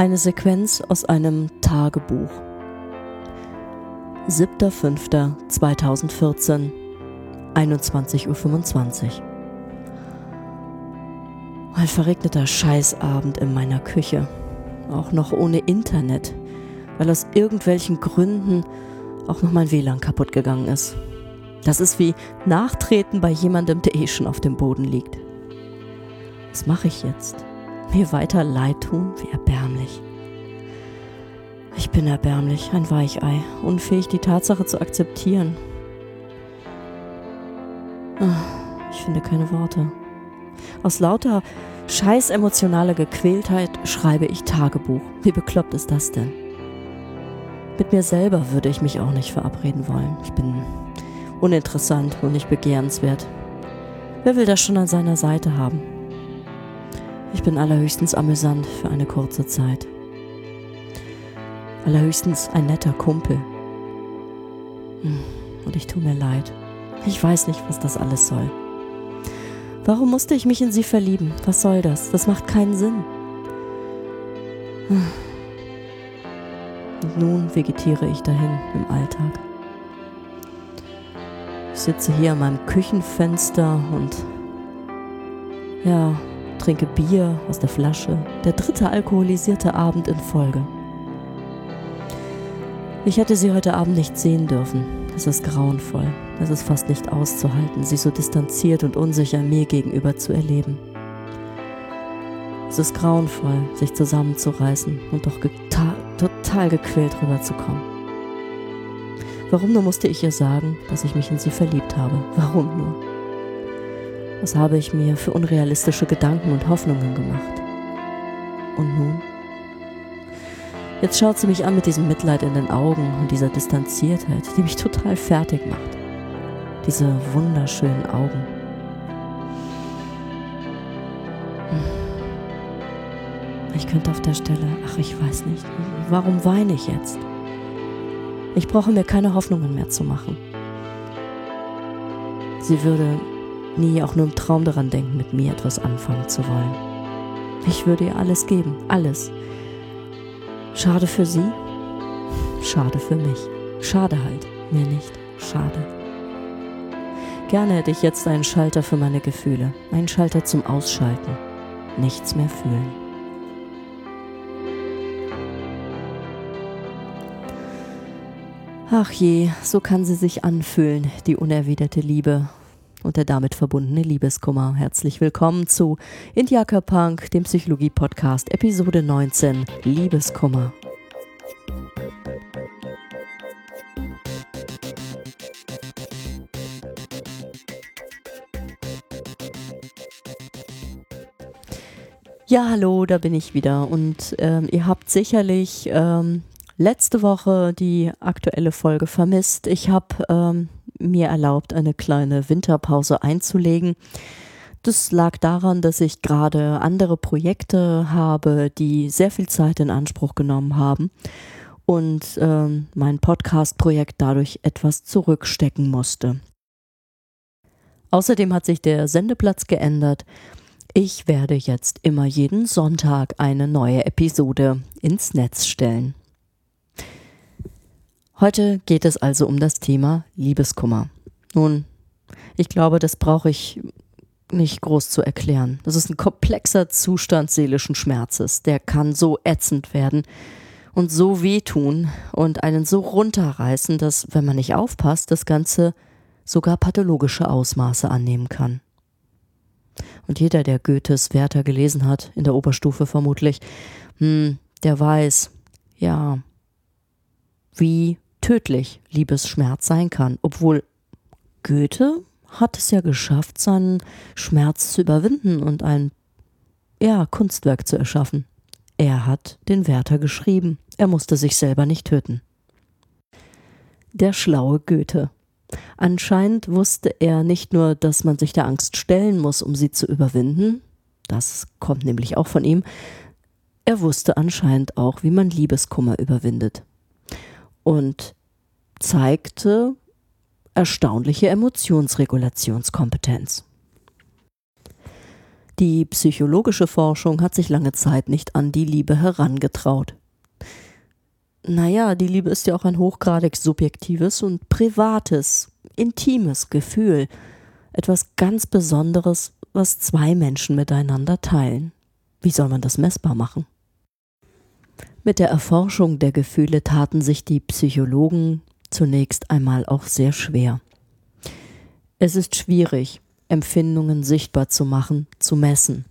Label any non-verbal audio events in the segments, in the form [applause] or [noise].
Eine Sequenz aus einem Tagebuch. 7.5.2014, 21.25 Uhr. Ein verregneter Scheißabend in meiner Küche. Auch noch ohne Internet, weil aus irgendwelchen Gründen auch noch mein WLAN kaputt gegangen ist. Das ist wie Nachtreten bei jemandem, der eh schon auf dem Boden liegt. Was mache ich jetzt? Mir weiter leid tun? Wie erbärmlich. Ich bin erbärmlich, ein Weichei, unfähig, die Tatsache zu akzeptieren. Ah, ich finde keine Worte. Aus lauter scheiß emotionaler Gequältheit schreibe ich Tagebuch. Wie bekloppt ist das denn? Mit mir selber würde ich mich auch nicht verabreden wollen. Ich bin uninteressant und nicht begehrenswert. Wer will das schon an seiner Seite haben? Ich bin allerhöchstens amüsant für eine kurze Zeit. Allerhöchstens ein netter Kumpel. Hm, und ich tue mir leid. Ich weiß nicht, was das alles soll. Warum musste ich mich in sie verlieben? Was soll das? Das macht keinen Sinn. Hm. Und nun vegetiere ich dahin im Alltag. Ich sitze hier an meinem Küchenfenster und ja, trinke Bier aus der Flasche. Der dritte alkoholisierte Abend in Folge. Ich hätte sie heute Abend nicht sehen dürfen. Es ist grauenvoll. Es ist fast nicht auszuhalten, sie so distanziert und unsicher mir gegenüber zu erleben. Es ist grauenvoll, sich zusammenzureißen und doch total gequält rüberzukommen. Warum nur musste ich ihr sagen, dass ich mich in sie verliebt habe? Warum nur? Was habe ich mir für unrealistische Gedanken und Hoffnungen gemacht? Und nun? Jetzt schaut sie mich an mit diesem Mitleid in den Augen und dieser Distanziertheit, die mich total fertig macht. Diese wunderschönen Augen. Hm. Ich könnte auf der Stelle, ach ich weiß nicht, warum weine ich jetzt? Ich brauche mir keine Hoffnungen mehr zu machen. Sie würde nie auch nur im Traum daran denken, mit mir etwas anfangen zu wollen. Ich würde ihr alles geben, alles. Schade für sie, schade für mich. Schade halt, mir nicht, schade. Gerne hätte ich jetzt einen Schalter für meine Gefühle, einen Schalter zum Ausschalten, nichts mehr fühlen. Ach je, so kann sie sich anfühlen, die unerwiderte Liebe und der damit verbundene Liebeskummer. Herzlich willkommen zu Indiaka Punk, dem Psychologie-Podcast, Episode 19, Liebeskummer. Ja, hallo, da bin ich wieder. Und ähm, ihr habt sicherlich ähm, letzte Woche die aktuelle Folge vermisst. Ich habe ähm, mir erlaubt, eine kleine Winterpause einzulegen. Das lag daran, dass ich gerade andere Projekte habe, die sehr viel Zeit in Anspruch genommen haben und ähm, mein Podcast-Projekt dadurch etwas zurückstecken musste. Außerdem hat sich der Sendeplatz geändert. Ich werde jetzt immer jeden Sonntag eine neue Episode ins Netz stellen. Heute geht es also um das Thema Liebeskummer. Nun, ich glaube, das brauche ich nicht groß zu erklären. Das ist ein komplexer Zustand seelischen Schmerzes. Der kann so ätzend werden und so wehtun und einen so runterreißen, dass, wenn man nicht aufpasst, das Ganze sogar pathologische Ausmaße annehmen kann. Und jeder, der Goethes Werther gelesen hat, in der Oberstufe vermutlich, hm, der weiß, ja, wie tödlich Liebesschmerz sein kann, obwohl Goethe hat es ja geschafft, seinen Schmerz zu überwinden und ein ja, Kunstwerk zu erschaffen. Er hat den Werther geschrieben. Er musste sich selber nicht töten. Der schlaue Goethe. Anscheinend wusste er nicht nur, dass man sich der Angst stellen muss, um sie zu überwinden, das kommt nämlich auch von ihm, er wusste anscheinend auch, wie man Liebeskummer überwindet und zeigte erstaunliche Emotionsregulationskompetenz. Die psychologische Forschung hat sich lange Zeit nicht an die Liebe herangetraut. Naja, die Liebe ist ja auch ein hochgradig subjektives und privates, intimes Gefühl, etwas ganz Besonderes, was zwei Menschen miteinander teilen. Wie soll man das messbar machen? Mit der Erforschung der Gefühle taten sich die Psychologen zunächst einmal auch sehr schwer. Es ist schwierig, Empfindungen sichtbar zu machen, zu messen.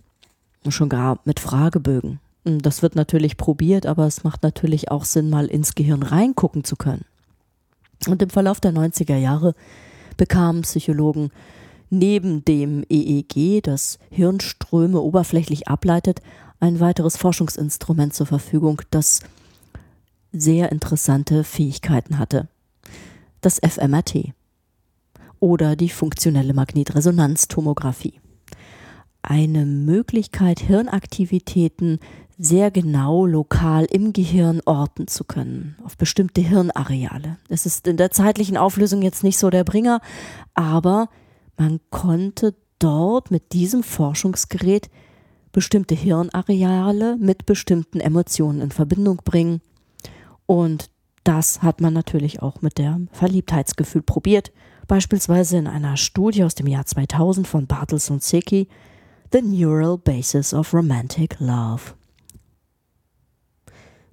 Schon gar mit Fragebögen. Das wird natürlich probiert, aber es macht natürlich auch Sinn, mal ins Gehirn reingucken zu können. Und im Verlauf der 90er Jahre bekamen Psychologen neben dem EEG, das Hirnströme oberflächlich ableitet, ein weiteres Forschungsinstrument zur Verfügung, das sehr interessante Fähigkeiten hatte. Das fMRT oder die funktionelle Magnetresonanztomographie. Eine Möglichkeit, Hirnaktivitäten sehr genau lokal im Gehirn orten zu können, auf bestimmte Hirnareale. Es ist in der zeitlichen Auflösung jetzt nicht so der Bringer, aber man konnte dort mit diesem Forschungsgerät bestimmte Hirnareale mit bestimmten Emotionen in Verbindung bringen. Und das hat man natürlich auch mit dem Verliebtheitsgefühl probiert, beispielsweise in einer Studie aus dem Jahr 2000 von Bartels und Secchi, The Neural Basis of Romantic Love.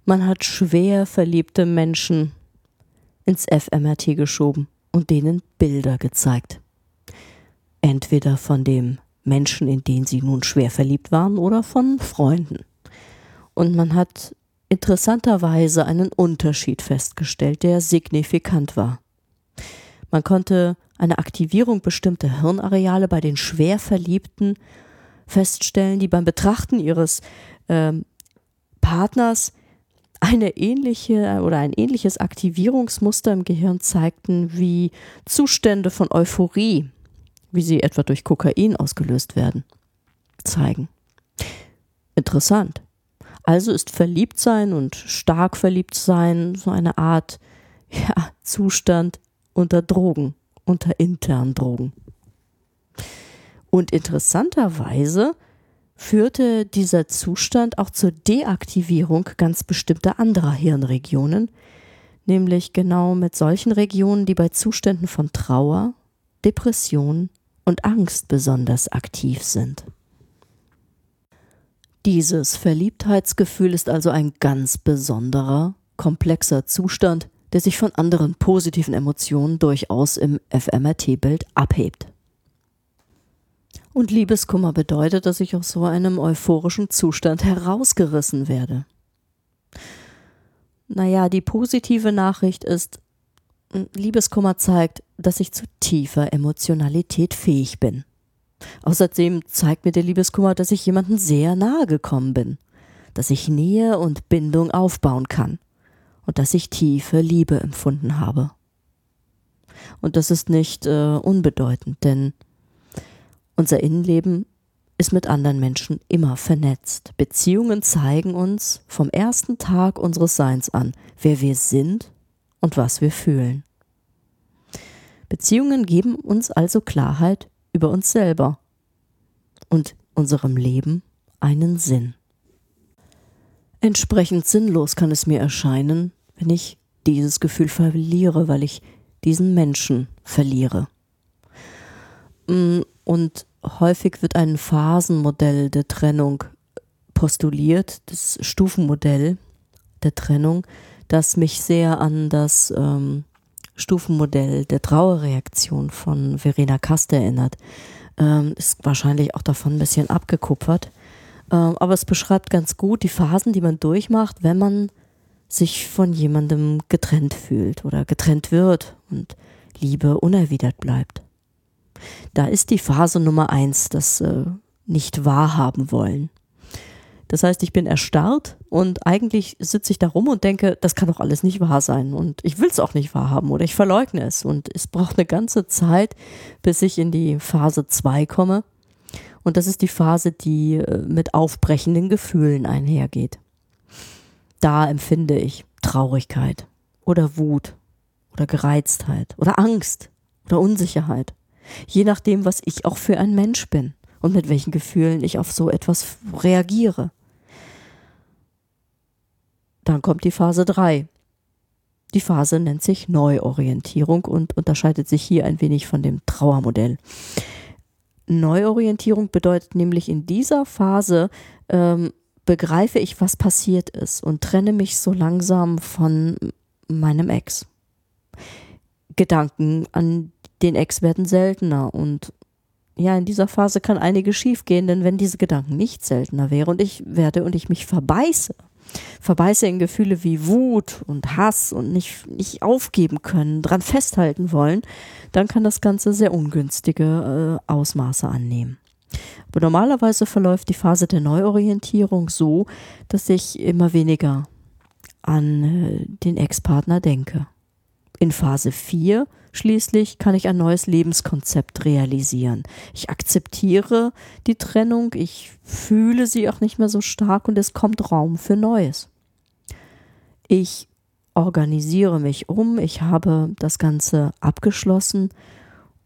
Man hat schwer verliebte Menschen ins fMRT geschoben und denen Bilder gezeigt. Entweder von dem Menschen, in denen sie nun schwer verliebt waren, oder von Freunden. Und man hat interessanterweise einen Unterschied festgestellt, der signifikant war. Man konnte eine Aktivierung bestimmter Hirnareale bei den schwer Verliebten feststellen, die beim Betrachten ihres äh, Partners eine ähnliche oder ein ähnliches Aktivierungsmuster im Gehirn zeigten wie Zustände von Euphorie, wie sie etwa durch Kokain ausgelöst werden, zeigen. Interessant. Also ist Verliebtsein und stark verliebt sein so eine Art ja, Zustand unter Drogen, unter internen Drogen. Und interessanterweise führte dieser Zustand auch zur Deaktivierung ganz bestimmter anderer Hirnregionen, nämlich genau mit solchen Regionen, die bei Zuständen von Trauer, Depression und Angst besonders aktiv sind. Dieses Verliebtheitsgefühl ist also ein ganz besonderer, komplexer Zustand, der sich von anderen positiven Emotionen durchaus im FMRT-Bild abhebt. Und Liebeskummer bedeutet, dass ich aus so einem euphorischen Zustand herausgerissen werde. Naja, die positive Nachricht ist, Liebeskummer zeigt, dass ich zu tiefer Emotionalität fähig bin. Außerdem zeigt mir der Liebeskummer, dass ich jemandem sehr nahe gekommen bin, dass ich Nähe und Bindung aufbauen kann und dass ich tiefe Liebe empfunden habe. Und das ist nicht äh, unbedeutend, denn unser Innenleben ist mit anderen Menschen immer vernetzt. Beziehungen zeigen uns vom ersten Tag unseres Seins an, wer wir sind und was wir fühlen. Beziehungen geben uns also Klarheit über uns selber und unserem Leben einen Sinn. Entsprechend sinnlos kann es mir erscheinen, wenn ich dieses Gefühl verliere, weil ich diesen Menschen verliere. Mm, und häufig wird ein Phasenmodell der Trennung postuliert, das Stufenmodell der Trennung, das mich sehr an das ähm, Stufenmodell der Trauerreaktion von Verena Kast erinnert. Ähm, ist wahrscheinlich auch davon ein bisschen abgekupfert. Ähm, aber es beschreibt ganz gut die Phasen, die man durchmacht, wenn man sich von jemandem getrennt fühlt oder getrennt wird und Liebe unerwidert bleibt. Da ist die Phase Nummer eins, das äh, nicht wahrhaben wollen. Das heißt, ich bin erstarrt und eigentlich sitze ich da rum und denke, das kann doch alles nicht wahr sein und ich will es auch nicht wahrhaben oder ich verleugne es und es braucht eine ganze Zeit, bis ich in die Phase 2 komme und das ist die Phase, die äh, mit aufbrechenden Gefühlen einhergeht. Da empfinde ich Traurigkeit oder Wut oder Gereiztheit oder Angst oder Unsicherheit je nachdem, was ich auch für ein Mensch bin und mit welchen Gefühlen ich auf so etwas reagiere. Dann kommt die Phase 3. Die Phase nennt sich Neuorientierung und unterscheidet sich hier ein wenig von dem Trauermodell. Neuorientierung bedeutet nämlich in dieser Phase ähm, begreife ich, was passiert ist und trenne mich so langsam von meinem Ex. Gedanken an den Ex werden seltener und ja, in dieser Phase kann einiges schiefgehen, denn wenn diese Gedanken nicht seltener wären und ich werde und ich mich verbeiße, verbeiße in Gefühle wie Wut und Hass und nicht, nicht aufgeben können, dran festhalten wollen, dann kann das Ganze sehr ungünstige äh, Ausmaße annehmen. Aber normalerweise verläuft die Phase der Neuorientierung so, dass ich immer weniger an äh, den Ex-Partner denke. In Phase 4 schließlich kann ich ein neues Lebenskonzept realisieren. Ich akzeptiere die Trennung, ich fühle sie auch nicht mehr so stark und es kommt Raum für Neues. Ich organisiere mich um, ich habe das Ganze abgeschlossen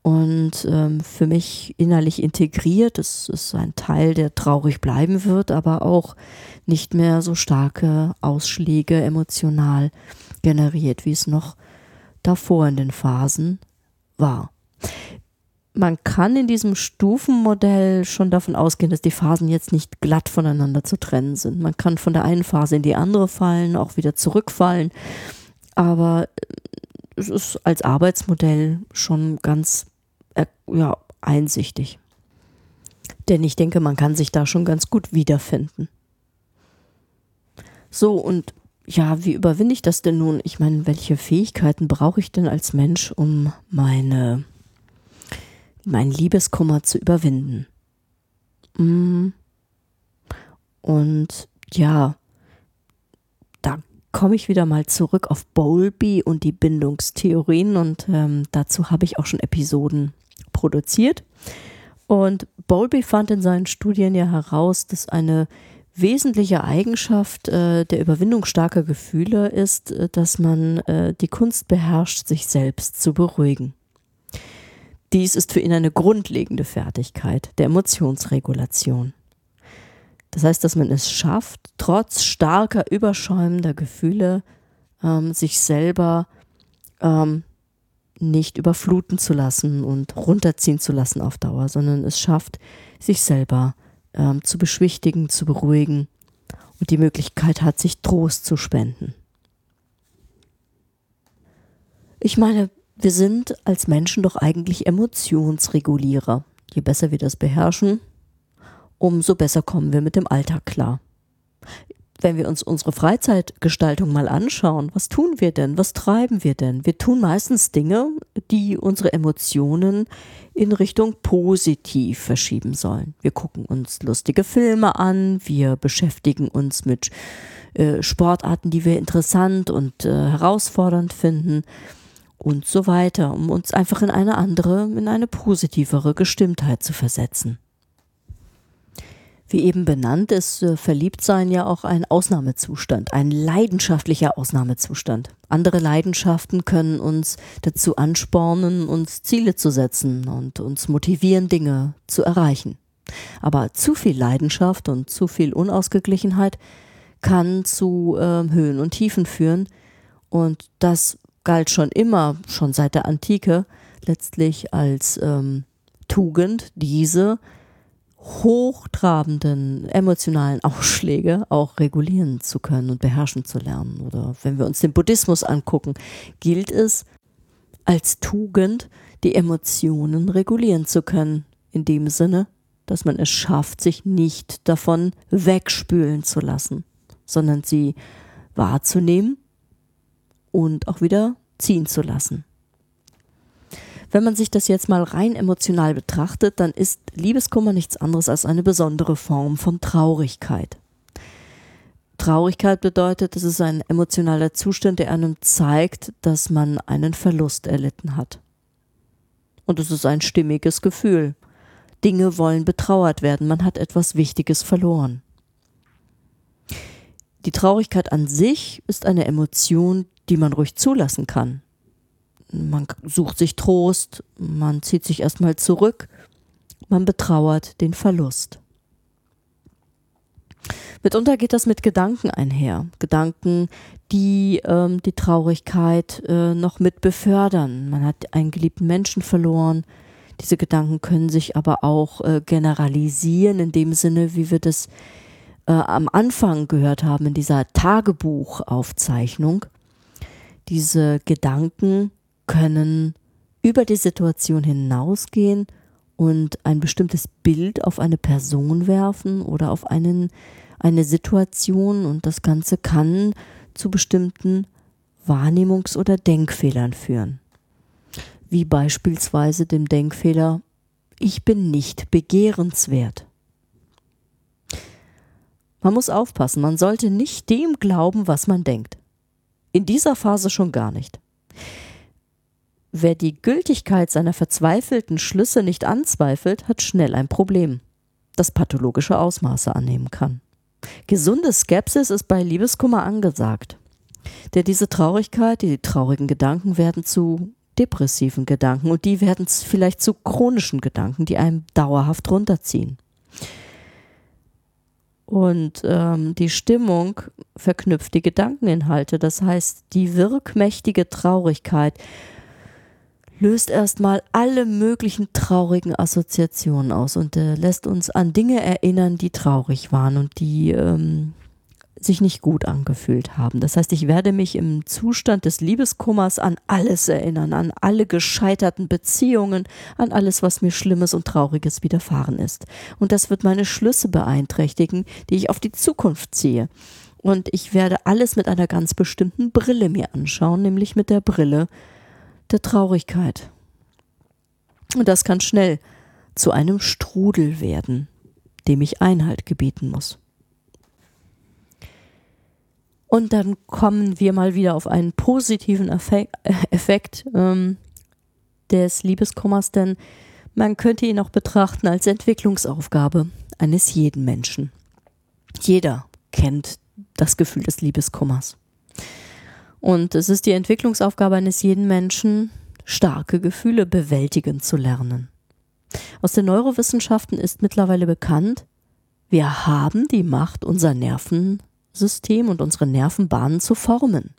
und ähm, für mich innerlich integriert. Es ist ein Teil, der traurig bleiben wird, aber auch nicht mehr so starke Ausschläge emotional generiert, wie es noch davor in den Phasen war. Man kann in diesem Stufenmodell schon davon ausgehen, dass die Phasen jetzt nicht glatt voneinander zu trennen sind. Man kann von der einen Phase in die andere fallen, auch wieder zurückfallen. Aber es ist als Arbeitsmodell schon ganz äh, ja, einsichtig. Denn ich denke, man kann sich da schon ganz gut wiederfinden. So, und ja, wie überwinde ich das denn nun? Ich meine, welche Fähigkeiten brauche ich denn als Mensch, um meine, mein Liebeskummer zu überwinden? Mm. Und ja, da komme ich wieder mal zurück auf Bowlby und die Bindungstheorien und ähm, dazu habe ich auch schon Episoden produziert. Und Bowlby fand in seinen Studien ja heraus, dass eine wesentliche Eigenschaft äh, der Überwindung starker Gefühle ist, äh, dass man äh, die Kunst beherrscht, sich selbst zu beruhigen. Dies ist für ihn eine grundlegende Fertigkeit der Emotionsregulation. Das heißt, dass man es schafft, trotz starker, überschäumender Gefühle ähm, sich selber ähm, nicht überfluten zu lassen und runterziehen zu lassen auf Dauer, sondern es schafft, sich selber zu ähm, zu beschwichtigen, zu beruhigen und die Möglichkeit hat, sich Trost zu spenden. Ich meine, wir sind als Menschen doch eigentlich Emotionsregulierer. Je besser wir das beherrschen, umso besser kommen wir mit dem Alltag klar wenn wir uns unsere Freizeitgestaltung mal anschauen, was tun wir denn? Was treiben wir denn? Wir tun meistens Dinge, die unsere Emotionen in Richtung positiv verschieben sollen. Wir gucken uns lustige Filme an, wir beschäftigen uns mit äh, Sportarten, die wir interessant und äh, herausfordernd finden und so weiter, um uns einfach in eine andere, in eine positivere Gestimmtheit zu versetzen. Wie eben benannt ist äh, Verliebtsein ja auch ein Ausnahmezustand, ein leidenschaftlicher Ausnahmezustand. Andere Leidenschaften können uns dazu anspornen, uns Ziele zu setzen und uns motivieren, Dinge zu erreichen. Aber zu viel Leidenschaft und zu viel Unausgeglichenheit kann zu äh, Höhen und Tiefen führen. Und das galt schon immer, schon seit der Antike, letztlich als ähm, Tugend, diese hochtrabenden emotionalen Ausschläge auch regulieren zu können und beherrschen zu lernen. Oder wenn wir uns den Buddhismus angucken, gilt es als Tugend, die Emotionen regulieren zu können. In dem Sinne, dass man es schafft, sich nicht davon wegspülen zu lassen, sondern sie wahrzunehmen und auch wieder ziehen zu lassen. Wenn man sich das jetzt mal rein emotional betrachtet, dann ist Liebeskummer nichts anderes als eine besondere Form von Traurigkeit. Traurigkeit bedeutet, es ist ein emotionaler Zustand, der einem zeigt, dass man einen Verlust erlitten hat. Und es ist ein stimmiges Gefühl. Dinge wollen betrauert werden, man hat etwas Wichtiges verloren. Die Traurigkeit an sich ist eine Emotion, die man ruhig zulassen kann man sucht sich Trost, man zieht sich erstmal zurück, man betrauert den Verlust. Mitunter geht das mit Gedanken einher. Gedanken, die ähm, die Traurigkeit äh, noch mit befördern. Man hat einen geliebten Menschen verloren. Diese Gedanken können sich aber auch äh, generalisieren in dem Sinne, wie wir das äh, am Anfang gehört haben in dieser Tagebuchaufzeichnung. Diese Gedanken können über die Situation hinausgehen und ein bestimmtes Bild auf eine Person werfen oder auf einen eine Situation und das Ganze kann zu bestimmten Wahrnehmungs- oder Denkfehlern führen. Wie beispielsweise dem Denkfehler, ich bin nicht begehrenswert. Man muss aufpassen, man sollte nicht dem glauben, was man denkt. In dieser Phase schon gar nicht. Wer die Gültigkeit seiner verzweifelten Schlüsse nicht anzweifelt, hat schnell ein Problem, das pathologische Ausmaße annehmen kann. Gesunde Skepsis ist bei Liebeskummer angesagt. Denn diese Traurigkeit, die traurigen Gedanken werden zu depressiven Gedanken und die werden vielleicht zu chronischen Gedanken, die einem dauerhaft runterziehen. Und ähm, die Stimmung verknüpft die Gedankeninhalte. Das heißt, die wirkmächtige Traurigkeit löst erstmal alle möglichen traurigen Assoziationen aus und äh, lässt uns an Dinge erinnern, die traurig waren und die ähm, sich nicht gut angefühlt haben. Das heißt, ich werde mich im Zustand des Liebeskummers an alles erinnern, an alle gescheiterten Beziehungen, an alles, was mir Schlimmes und Trauriges widerfahren ist. Und das wird meine Schlüsse beeinträchtigen, die ich auf die Zukunft ziehe. Und ich werde alles mit einer ganz bestimmten Brille mir anschauen, nämlich mit der Brille der Traurigkeit. Und das kann schnell zu einem Strudel werden, dem ich Einhalt gebieten muss. Und dann kommen wir mal wieder auf einen positiven Effekt, äh, Effekt ähm, des Liebeskummers, denn man könnte ihn auch betrachten als Entwicklungsaufgabe eines jeden Menschen. Jeder kennt das Gefühl des Liebeskummers. Und es ist die Entwicklungsaufgabe eines jeden Menschen, starke Gefühle bewältigen zu lernen. Aus den Neurowissenschaften ist mittlerweile bekannt, wir haben die Macht, unser Nervensystem und unsere Nervenbahnen zu formen.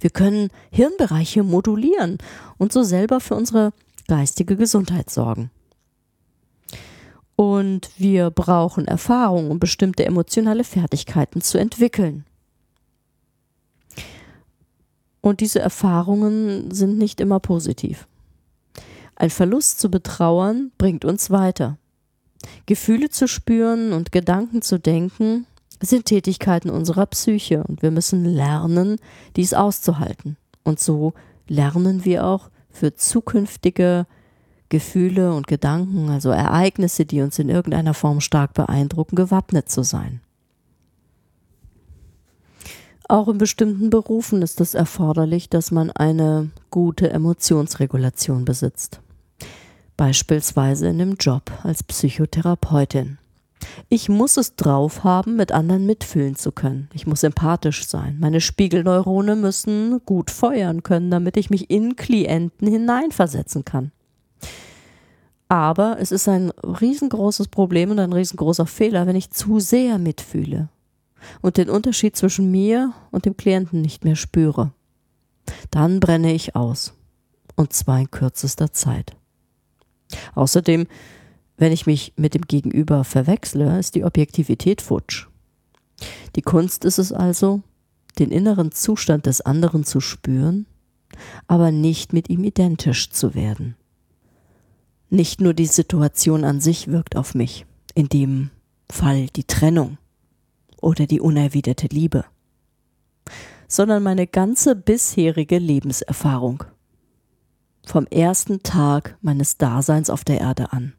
Wir können Hirnbereiche modulieren und so selber für unsere geistige Gesundheit sorgen. Und wir brauchen Erfahrung, um bestimmte emotionale Fertigkeiten zu entwickeln. Und diese Erfahrungen sind nicht immer positiv. Ein Verlust zu betrauern bringt uns weiter. Gefühle zu spüren und Gedanken zu denken sind Tätigkeiten unserer Psyche und wir müssen lernen, dies auszuhalten. Und so lernen wir auch für zukünftige Gefühle und Gedanken, also Ereignisse, die uns in irgendeiner Form stark beeindrucken, gewappnet zu sein. Auch in bestimmten Berufen ist es erforderlich, dass man eine gute Emotionsregulation besitzt. Beispielsweise in dem Job als Psychotherapeutin. Ich muss es drauf haben, mit anderen mitfühlen zu können. Ich muss empathisch sein. Meine Spiegelneurone müssen gut feuern können, damit ich mich in Klienten hineinversetzen kann. Aber es ist ein riesengroßes Problem und ein riesengroßer Fehler, wenn ich zu sehr mitfühle und den Unterschied zwischen mir und dem Klienten nicht mehr spüre. Dann brenne ich aus. Und zwar in kürzester Zeit. Außerdem, wenn ich mich mit dem Gegenüber verwechsle, ist die Objektivität futsch. Die Kunst ist es also, den inneren Zustand des anderen zu spüren, aber nicht mit ihm identisch zu werden. Nicht nur die Situation an sich wirkt auf mich, in dem Fall die Trennung, oder die unerwiderte Liebe, sondern meine ganze bisherige Lebenserfahrung. Vom ersten Tag meines Daseins auf der Erde an.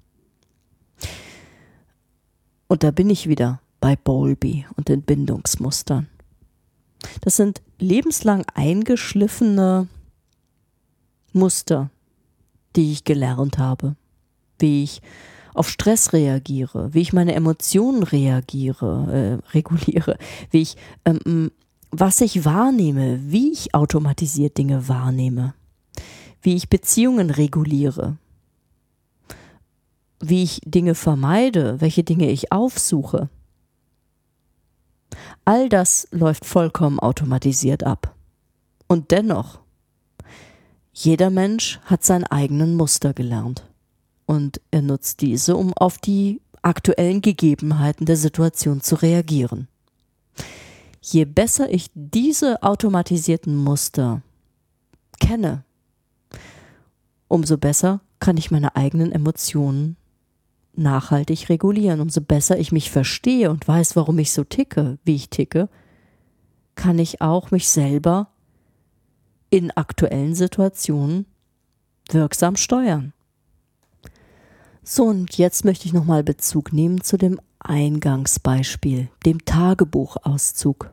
Und da bin ich wieder bei Bowlby und den Bindungsmustern. Das sind lebenslang eingeschliffene Muster, die ich gelernt habe, wie ich auf Stress reagiere, wie ich meine Emotionen reagiere, äh, [laughs] reguliere, wie ich, ähm, was ich wahrnehme, wie ich automatisiert Dinge wahrnehme, wie ich Beziehungen reguliere, wie ich Dinge vermeide, welche Dinge ich aufsuche. All das läuft vollkommen automatisiert ab. Und dennoch, jeder Mensch hat seinen eigenen Muster gelernt. Und er nutzt diese, um auf die aktuellen Gegebenheiten der Situation zu reagieren. Je besser ich diese automatisierten Muster kenne, umso besser kann ich meine eigenen Emotionen nachhaltig regulieren. Umso besser ich mich verstehe und weiß, warum ich so ticke, wie ich ticke, kann ich auch mich selber in aktuellen Situationen wirksam steuern. So, und jetzt möchte ich nochmal Bezug nehmen zu dem Eingangsbeispiel, dem Tagebuchauszug.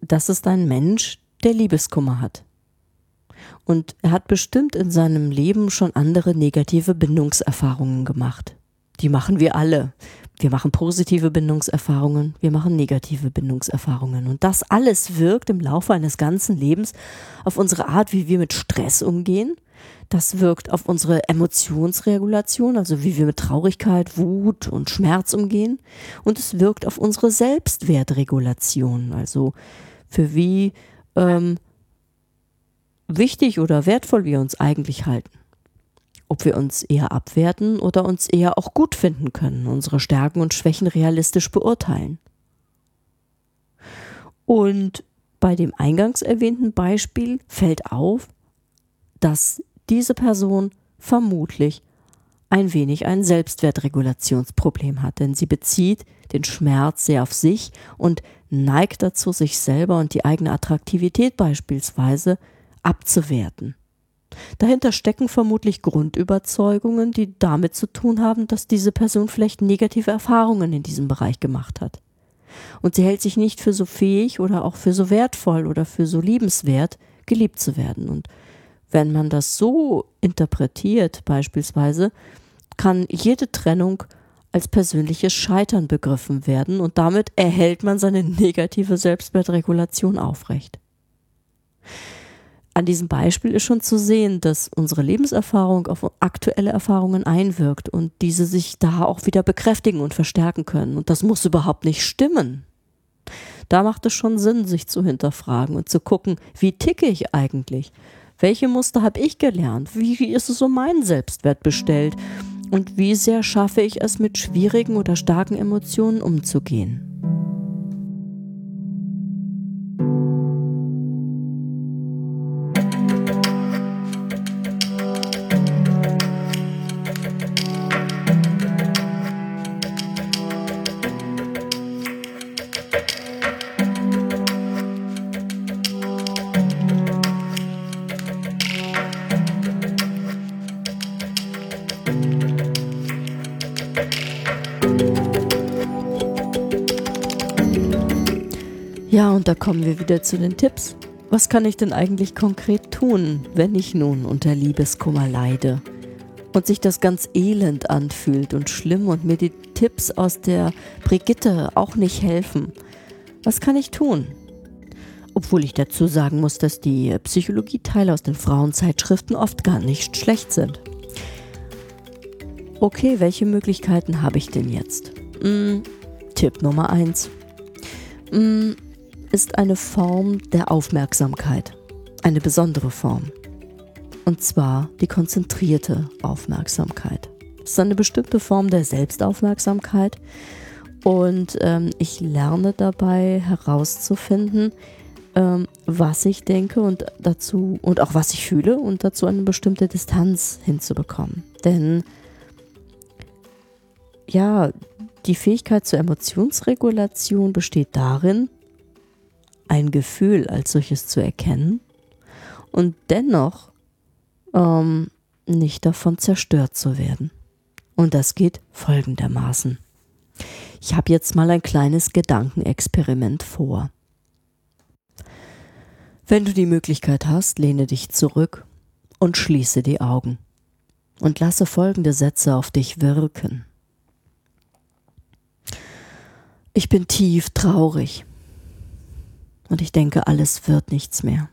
Das ist ein Mensch, der Liebeskummer hat. Und er hat bestimmt in seinem Leben schon andere negative Bindungserfahrungen gemacht. Die machen wir alle. Wir machen positive Bindungserfahrungen, wir machen negative Bindungserfahrungen. Und das alles wirkt im Laufe eines ganzen Lebens auf unsere Art, wie wir mit Stress umgehen. Das wirkt auf unsere Emotionsregulation, also wie wir mit Traurigkeit, Wut und Schmerz umgehen. Und es wirkt auf unsere Selbstwertregulation, also für wie ähm, wichtig oder wertvoll wir uns eigentlich halten. Ob wir uns eher abwerten oder uns eher auch gut finden können, unsere Stärken und Schwächen realistisch beurteilen. Und bei dem eingangs erwähnten Beispiel fällt auf, dass diese Person vermutlich ein wenig ein Selbstwertregulationsproblem hat, denn sie bezieht den Schmerz sehr auf sich und neigt dazu, sich selber und die eigene Attraktivität beispielsweise abzuwerten. Dahinter stecken vermutlich Grundüberzeugungen, die damit zu tun haben, dass diese Person vielleicht negative Erfahrungen in diesem Bereich gemacht hat. Und sie hält sich nicht für so fähig oder auch für so wertvoll oder für so liebenswert, geliebt zu werden. Und wenn man das so interpretiert beispielsweise, kann jede Trennung als persönliches Scheitern begriffen werden und damit erhält man seine negative Selbstwertregulation aufrecht an diesem Beispiel ist schon zu sehen, dass unsere Lebenserfahrung auf aktuelle Erfahrungen einwirkt und diese sich da auch wieder bekräftigen und verstärken können. Und das muss überhaupt nicht stimmen. Da macht es schon Sinn, sich zu hinterfragen und zu gucken, wie ticke ich eigentlich? Welche Muster habe ich gelernt? Wie ist es um meinen Selbstwert bestellt? Und wie sehr schaffe ich es, mit schwierigen oder starken Emotionen umzugehen? Ja, und da kommen wir wieder zu den Tipps. Was kann ich denn eigentlich konkret tun, wenn ich nun unter Liebeskummer leide und sich das ganz elend anfühlt und schlimm und mir die Tipps aus der Brigitte auch nicht helfen? Was kann ich tun? Obwohl ich dazu sagen muss, dass die Psychologieteile aus den Frauenzeitschriften oft gar nicht schlecht sind. Okay, welche Möglichkeiten habe ich denn jetzt? Hm, Tipp Nummer 1 ist eine Form der Aufmerksamkeit, eine besondere Form. Und zwar die konzentrierte Aufmerksamkeit. Es ist eine bestimmte Form der Selbstaufmerksamkeit und ähm, ich lerne dabei herauszufinden, ähm, was ich denke und dazu und auch was ich fühle und dazu eine bestimmte Distanz hinzubekommen. Denn ja, die Fähigkeit zur Emotionsregulation besteht darin, ein Gefühl als solches zu erkennen und dennoch ähm, nicht davon zerstört zu werden. Und das geht folgendermaßen. Ich habe jetzt mal ein kleines Gedankenexperiment vor. Wenn du die Möglichkeit hast, lehne dich zurück und schließe die Augen und lasse folgende Sätze auf dich wirken. Ich bin tief traurig und ich denke, alles wird nichts mehr.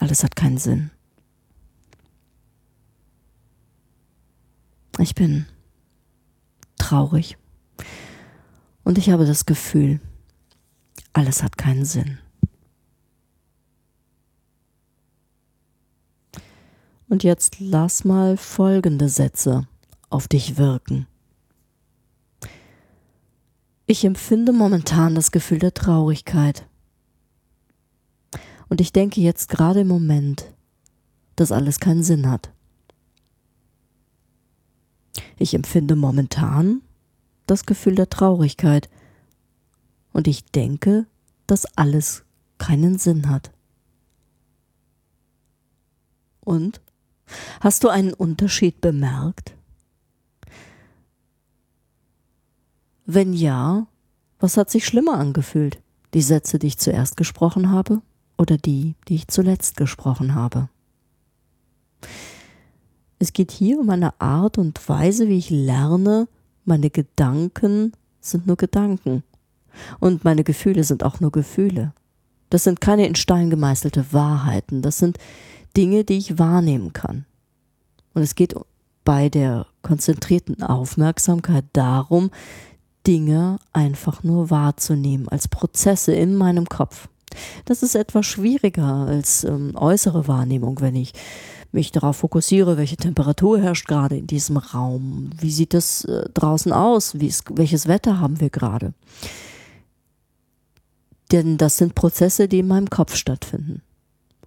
Alles hat keinen Sinn. Ich bin traurig. Und ich habe das Gefühl, alles hat keinen Sinn. Und jetzt lass mal folgende Sätze auf dich wirken. Ich empfinde momentan das Gefühl der Traurigkeit. Und ich denke jetzt gerade im Moment, dass alles keinen Sinn hat. Ich empfinde momentan das Gefühl der Traurigkeit. Und ich denke, dass alles keinen Sinn hat. Und? Hast du einen Unterschied bemerkt? Wenn ja, was hat sich schlimmer angefühlt? Die Sätze, die ich zuerst gesprochen habe oder die, die ich zuletzt gesprochen habe? Es geht hier um eine Art und Weise, wie ich lerne, meine Gedanken sind nur Gedanken und meine Gefühle sind auch nur Gefühle. Das sind keine in Stein gemeißelte Wahrheiten, das sind Dinge, die ich wahrnehmen kann. Und es geht bei der konzentrierten Aufmerksamkeit darum, Dinge einfach nur wahrzunehmen als Prozesse in meinem Kopf. Das ist etwas schwieriger als ähm, äußere Wahrnehmung, wenn ich mich darauf fokussiere, welche Temperatur herrscht gerade in diesem Raum, wie sieht es äh, draußen aus, ist, welches Wetter haben wir gerade. Denn das sind Prozesse, die in meinem Kopf stattfinden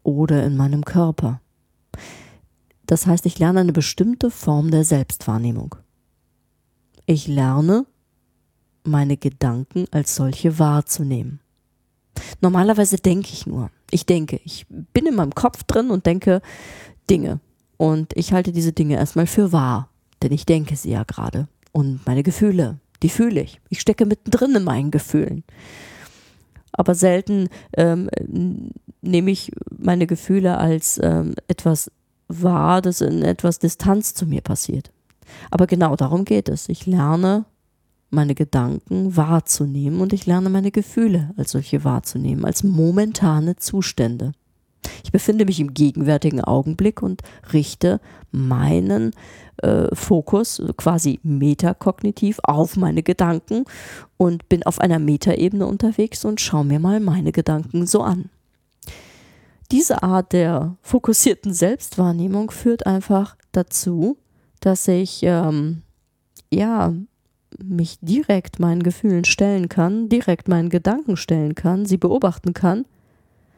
oder in meinem Körper. Das heißt, ich lerne eine bestimmte Form der Selbstwahrnehmung. Ich lerne, meine Gedanken als solche wahrzunehmen. Normalerweise denke ich nur. Ich denke, ich bin in meinem Kopf drin und denke Dinge. Und ich halte diese Dinge erstmal für wahr, denn ich denke sie ja gerade. Und meine Gefühle, die fühle ich. Ich stecke mittendrin in meinen Gefühlen. Aber selten ähm, nehme ich meine Gefühle als ähm, etwas wahr, dass in etwas Distanz zu mir passiert. Aber genau darum geht es. Ich lerne meine Gedanken wahrzunehmen und ich lerne meine Gefühle als solche wahrzunehmen, als momentane Zustände. Ich befinde mich im gegenwärtigen Augenblick und richte meinen äh, Fokus quasi metakognitiv auf meine Gedanken und bin auf einer Metaebene unterwegs und schaue mir mal meine Gedanken so an diese Art der fokussierten Selbstwahrnehmung führt einfach dazu, dass ich ähm, ja mich direkt meinen Gefühlen stellen kann, direkt meinen Gedanken stellen kann, sie beobachten kann,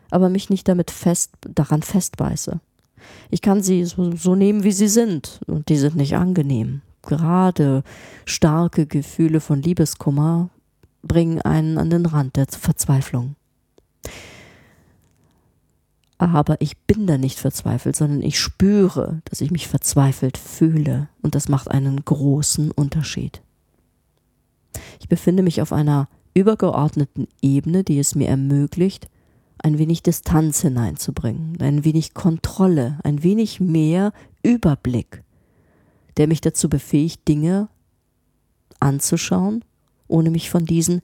aber mich nicht damit fest daran festbeiße. Ich kann sie so, so nehmen, wie sie sind, und die sind nicht angenehm. Gerade starke Gefühle von Liebeskummer bringen einen an den Rand der Verzweiflung aber ich bin da nicht verzweifelt, sondern ich spüre, dass ich mich verzweifelt fühle und das macht einen großen Unterschied. Ich befinde mich auf einer übergeordneten Ebene, die es mir ermöglicht, ein wenig Distanz hineinzubringen, ein wenig Kontrolle, ein wenig mehr Überblick, der mich dazu befähigt, Dinge anzuschauen, ohne mich von diesen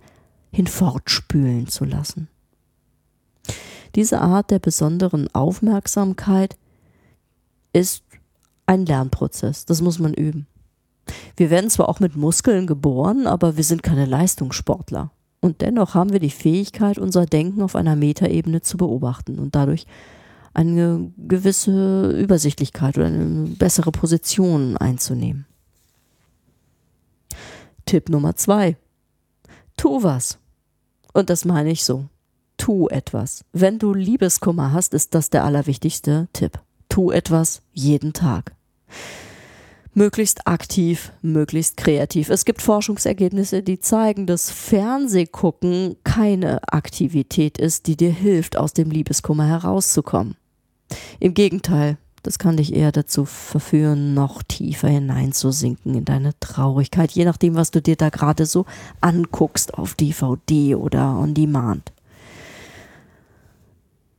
hinfortspülen zu lassen. Diese Art der besonderen Aufmerksamkeit ist ein Lernprozess. Das muss man üben. Wir werden zwar auch mit Muskeln geboren, aber wir sind keine Leistungssportler. Und dennoch haben wir die Fähigkeit, unser Denken auf einer Metaebene zu beobachten und dadurch eine gewisse Übersichtlichkeit oder eine bessere Position einzunehmen. Tipp Nummer zwei. Tu was. Und das meine ich so tu etwas. Wenn du Liebeskummer hast, ist das der allerwichtigste Tipp. Tu etwas jeden Tag. Möglichst aktiv, möglichst kreativ. Es gibt Forschungsergebnisse, die zeigen, dass Fernsehgucken keine Aktivität ist, die dir hilft, aus dem Liebeskummer herauszukommen. Im Gegenteil, das kann dich eher dazu verführen, noch tiefer hineinzusinken in deine Traurigkeit, je nachdem, was du dir da gerade so anguckst auf DVD oder on demand.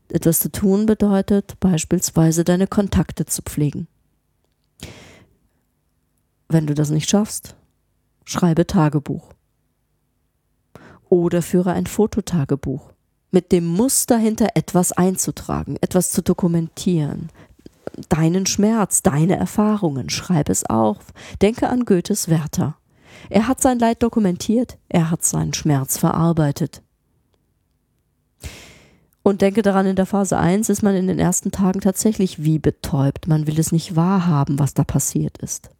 Etwas zu tun bedeutet beispielsweise deine Kontakte zu pflegen. Wenn du das nicht schaffst, schreibe Tagebuch. Oder führe ein Fototagebuch mit dem Muster hinter etwas einzutragen, etwas zu dokumentieren, deinen Schmerz, deine Erfahrungen, schreib es auf. Denke an Goethes Werther. Er hat sein Leid dokumentiert, er hat seinen Schmerz verarbeitet. Und denke daran, in der Phase 1 ist man in den ersten Tagen tatsächlich wie betäubt. Man will es nicht wahrhaben, was da passiert ist.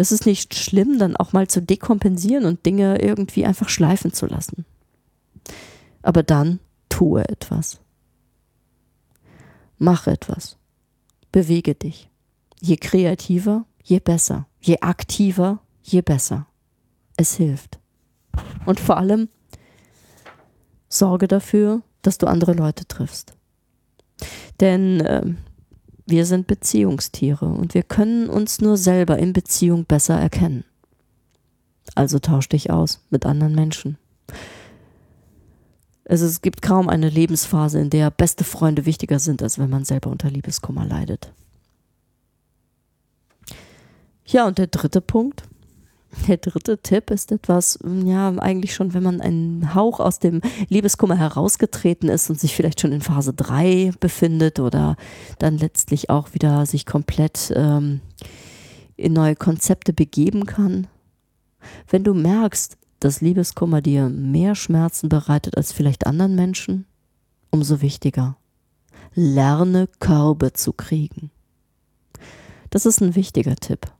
Es ist nicht schlimm, dann auch mal zu dekompensieren und Dinge irgendwie einfach schleifen zu lassen. Aber dann tue etwas. Mach etwas. Bewege dich. Je kreativer, je besser. Je aktiver, je besser. Es hilft. Und vor allem sorge dafür, dass du andere Leute triffst. Denn äh, wir sind Beziehungstiere und wir können uns nur selber in Beziehung besser erkennen. Also tausch dich aus mit anderen Menschen. Also es gibt kaum eine Lebensphase, in der beste Freunde wichtiger sind, als wenn man selber unter Liebeskummer leidet. Ja, und der dritte Punkt, der dritte Tipp ist etwas, ja, eigentlich schon, wenn man einen Hauch aus dem Liebeskummer herausgetreten ist und sich vielleicht schon in Phase 3 befindet oder dann letztlich auch wieder sich komplett ähm, in neue Konzepte begeben kann. Wenn du merkst, dass Liebeskummer dir mehr Schmerzen bereitet als vielleicht anderen Menschen, umso wichtiger. Lerne Körbe zu kriegen. Das ist ein wichtiger Tipp.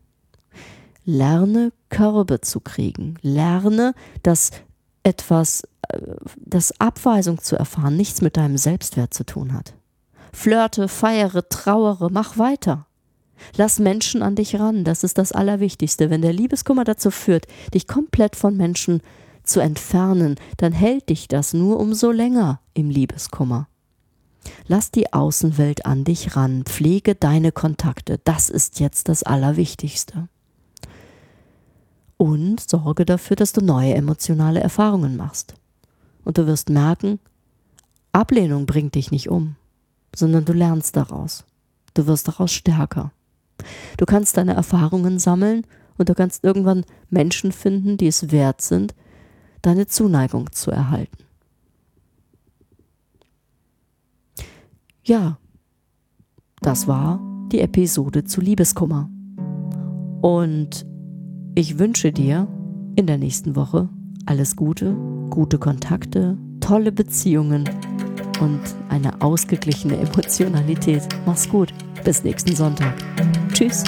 Lerne Körbe zu kriegen. Lerne, dass etwas, äh, dass Abweisung zu erfahren nichts mit deinem Selbstwert zu tun hat. Flirte, feiere, trauere, mach weiter. Lass Menschen an dich ran, das ist das Allerwichtigste. Wenn der Liebeskummer dazu führt, dich komplett von Menschen zu entfernen, dann hält dich das nur umso länger im Liebeskummer. Lass die Außenwelt an dich ran, pflege deine Kontakte, das ist jetzt das Allerwichtigste. Und sorge dafür, dass du neue emotionale Erfahrungen machst. Und du wirst merken, Ablehnung bringt dich nicht um, sondern du lernst daraus. Du wirst daraus stärker. Du kannst deine Erfahrungen sammeln und du kannst irgendwann Menschen finden, die es wert sind, deine Zuneigung zu erhalten. Ja, das war die Episode zu Liebeskummer. Und ich wünsche dir in der nächsten Woche alles Gute, gute Kontakte, tolle Beziehungen und eine ausgeglichene Emotionalität. Mach's gut. Bis nächsten Sonntag. Tschüss.